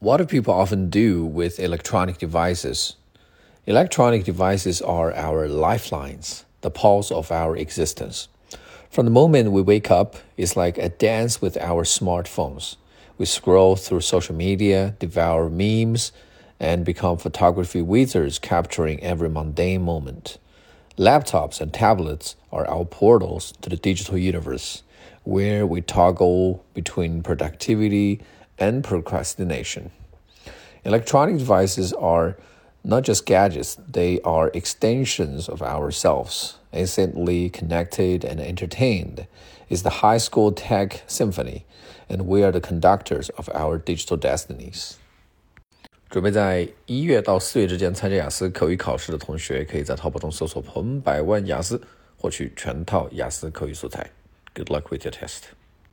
What do people often do with electronic devices? Electronic devices are our lifelines, the pulse of our existence. From the moment we wake up, it's like a dance with our smartphones. We scroll through social media, devour memes, and become photography wizards capturing every mundane moment. Laptops and tablets are our portals to the digital universe, where we toggle between productivity and procrastination. Electronic devices are not just gadgets, they are extensions of ourselves. Instantly connected and entertained is the high school tech symphony, and we are the conductors of our digital destinies. 准备在一月到四月之间参加雅思口语考试的同学，可以在淘宝中搜索“彭百万雅思”，获取全套雅思口语素材。Good luck with your test.